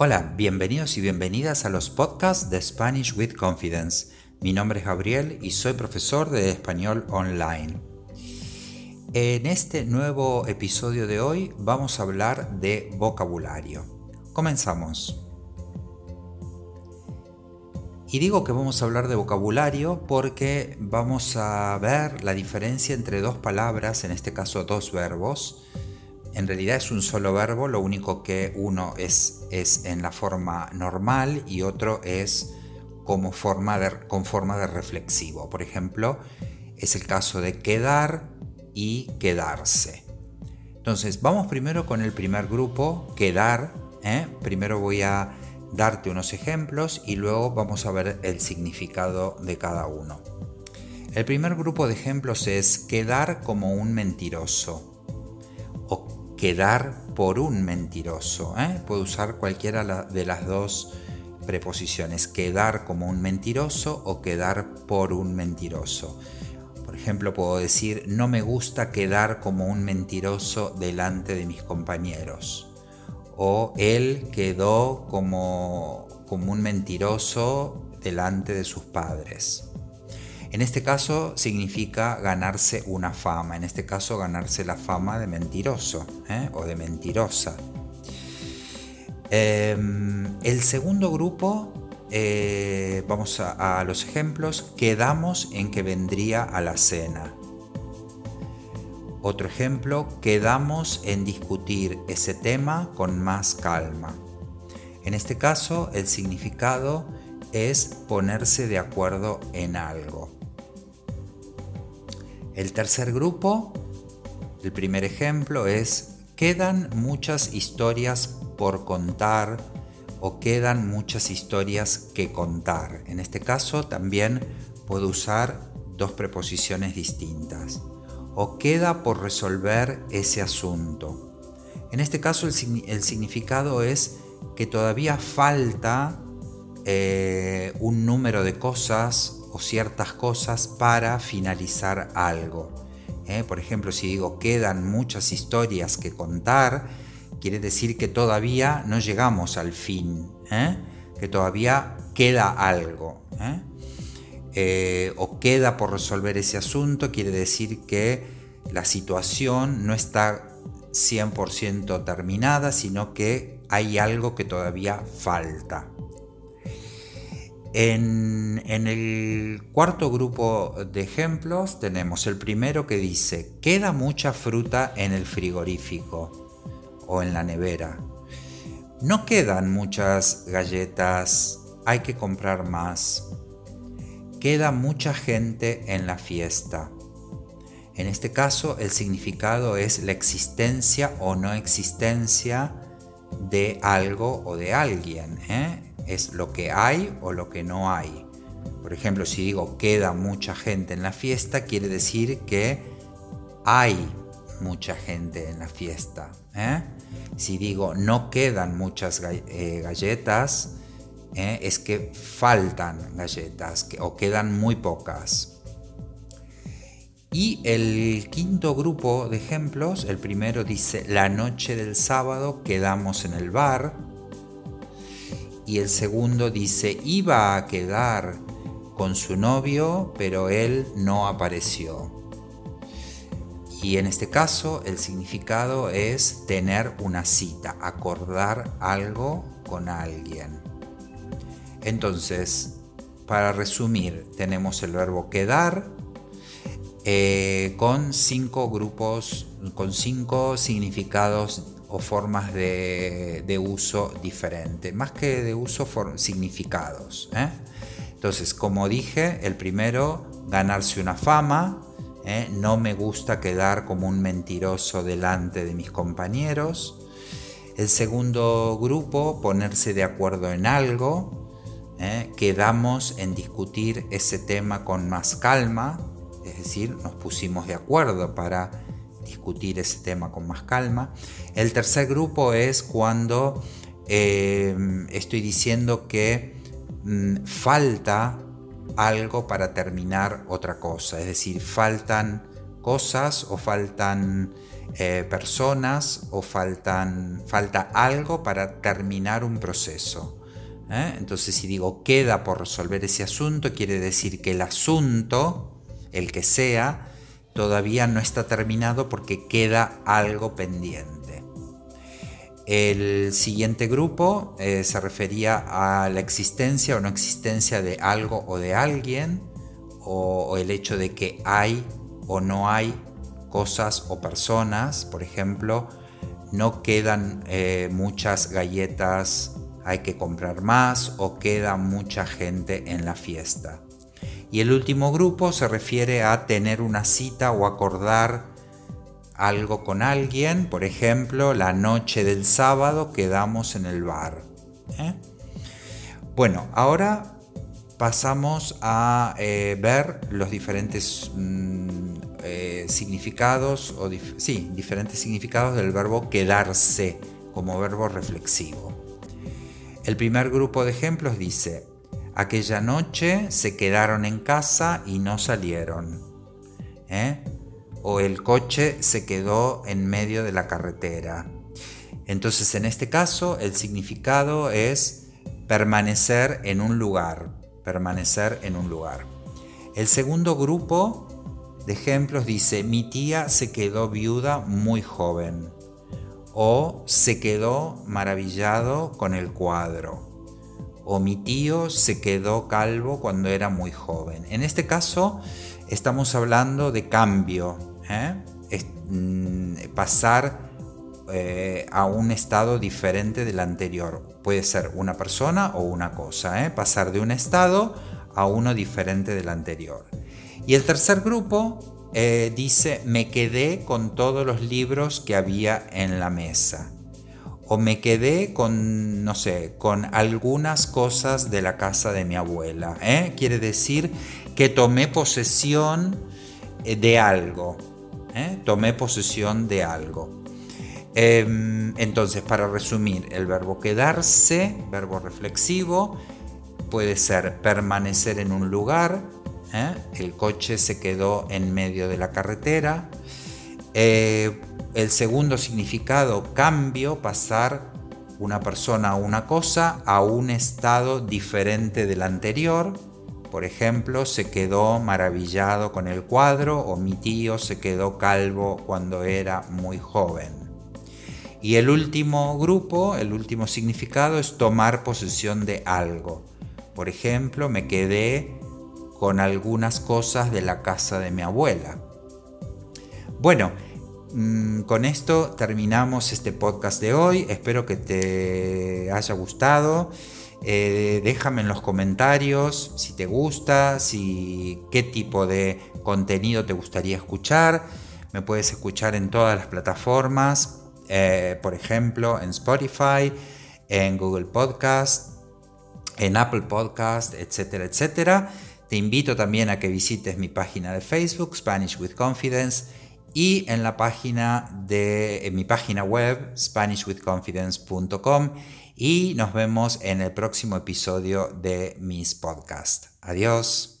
Hola, bienvenidos y bienvenidas a los podcasts de Spanish with Confidence. Mi nombre es Gabriel y soy profesor de español online. En este nuevo episodio de hoy vamos a hablar de vocabulario. Comenzamos. Y digo que vamos a hablar de vocabulario porque vamos a ver la diferencia entre dos palabras, en este caso dos verbos, en realidad es un solo verbo, lo único que uno es, es en la forma normal y otro es como forma de, con forma de reflexivo. Por ejemplo, es el caso de quedar y quedarse. Entonces, vamos primero con el primer grupo, quedar. ¿eh? Primero voy a darte unos ejemplos y luego vamos a ver el significado de cada uno. El primer grupo de ejemplos es quedar como un mentiroso quedar por un mentiroso. ¿eh? Puedo usar cualquiera de las dos preposiciones, quedar como un mentiroso o quedar por un mentiroso. Por ejemplo, puedo decir, no me gusta quedar como un mentiroso delante de mis compañeros. O él quedó como, como un mentiroso delante de sus padres. En este caso significa ganarse una fama, en este caso ganarse la fama de mentiroso ¿eh? o de mentirosa. Em, el segundo grupo, eh, vamos a, a los ejemplos, quedamos en que vendría a la cena. Otro ejemplo, quedamos en discutir ese tema con más calma. En este caso, el significado es ponerse de acuerdo en algo. El tercer grupo, el primer ejemplo es, quedan muchas historias por contar o quedan muchas historias que contar. En este caso también puedo usar dos preposiciones distintas. O queda por resolver ese asunto. En este caso el, significado es que todavía falta eh, un número de cosas o ciertas cosas para finalizar algo. ¿eh? Por ejemplo, si digo quedan muchas historias que contar, quiere decir que todavía no llegamos al fin, ¿eh? que todavía queda algo. ¿eh? o queda por resolver ese asunto, quiere decir que la situación no está 100% terminada, sino que hay algo que todavía falta. En, el cuarto grupo de ejemplos tenemos el primero que dice, queda mucha fruta en el frigorífico o en la nevera. No quedan muchas galletas, hay que comprar más. Queda mucha gente en la fiesta. En este caso el significado es la existencia o no existencia de algo o de alguien. ¿eh? Es lo que hay o lo que no hay. Por ejemplo, si digo queda mucha gente en la fiesta, quiere decir que hay mucha gente en la fiesta. ¿eh? Si digo no quedan muchas eh, galletas, ¿eh? es que faltan galletas o quedan muy pocas. Y el quinto grupo de ejemplos, el primero dice, la noche del sábado quedamos en el bar, y el segundo dice, iba a quedar con su novio, pero él no apareció. Y en este caso el significado es tener una cita, acordar algo con alguien. Entonces, para resumir, tenemos el verbo quedar eh, con cinco grupos, con cinco significados o formas de, uso diferente, más que de uso, significados. ¿eh? Entonces, como dije, el primero, ganarse una fama, ¿eh? no me gusta quedar como un mentiroso delante de mis compañeros. El segundo grupo, ponerse de acuerdo en algo, ¿eh? quedamos en discutir ese tema con más calma, es decir, nos pusimos de acuerdo para discutir ese tema con más calma. El tercer grupo es cuando eh, estoy diciendo que mm, falta algo para terminar otra cosa, es decir, faltan cosas o faltan eh, personas o faltan, falta algo para terminar un proceso. ¿eh? Entonces si digo queda por resolver ese asunto, quiere decir que el asunto, el que sea, todavía no está terminado porque queda algo pendiente. El siguiente grupo eh, se refería a la existencia o no existencia de algo o de alguien, o el hecho de que hay o no hay cosas o personas, por ejemplo, no quedan eh, muchas galletas, hay que comprar más o queda mucha gente en la fiesta. Y el último grupo se refiere a tener una cita o acordar algo con alguien, por ejemplo, la noche del sábado quedamos en el bar. ¿eh? Bueno, ahora pasamos a eh, ver los diferentes mm, eh, significados, o sí, diferentes significados del verbo quedarse como verbo reflexivo. El primer grupo de ejemplos dice, aquella noche se quedaron en casa y no salieron. ¿eh? O el coche se quedó en medio de la carretera. Entonces en este caso el significado es permanecer en un lugar, permanecer en un lugar. El segundo grupo de ejemplos dice, mi tía se quedó viuda muy joven o se quedó maravillado con el cuadro o mi tío se quedó calvo cuando era muy joven. En este caso estamos hablando de cambio, ¿eh? mm, pasar eh, a un estado diferente del anterior. Puede ser una persona o una cosa, ¿eh? pasar de un estado a uno diferente del anterior. Y el tercer grupo dice, me quedé con todos los libros que había en la mesa. O me quedé con, no sé, con algunas cosas de la casa de mi abuela. ¿eh? Quiere decir que tomé posesión eh, de algo. Tomé posesión de algo. Em, entonces, para resumir, el verbo quedarse, verbo reflexivo, puede ser permanecer en un lugar, ¿eh? el coche se quedó en medio de la carretera. Eh, el segundo significado, cambio, pasar una persona o una cosa a un estado diferente del anterior. Por ejemplo, se quedó maravillado con el cuadro o mi tío se quedó calvo cuando era muy joven. Y el último grupo, el último significado es tomar posesión de algo. Por ejemplo, me quedé con algunas cosas de la casa de mi abuela. Bueno, mm, con esto terminamos este podcast de hoy. Espero que te haya gustado. Eh, déjame en los comentarios si te gusta, si qué tipo de contenido te gustaría escuchar. Me puedes escuchar en todas las plataformas, eh, por ejemplo en Spotify, en Google Podcast, en Apple Podcast, etcétera, etcétera. Te invito también a que visites mi página de Facebook, Spanish with Confidence, y en la página de mi página web, SpanishWithConfidence.com, y nos vemos en el próximo episodio de mis podcasts. Adiós.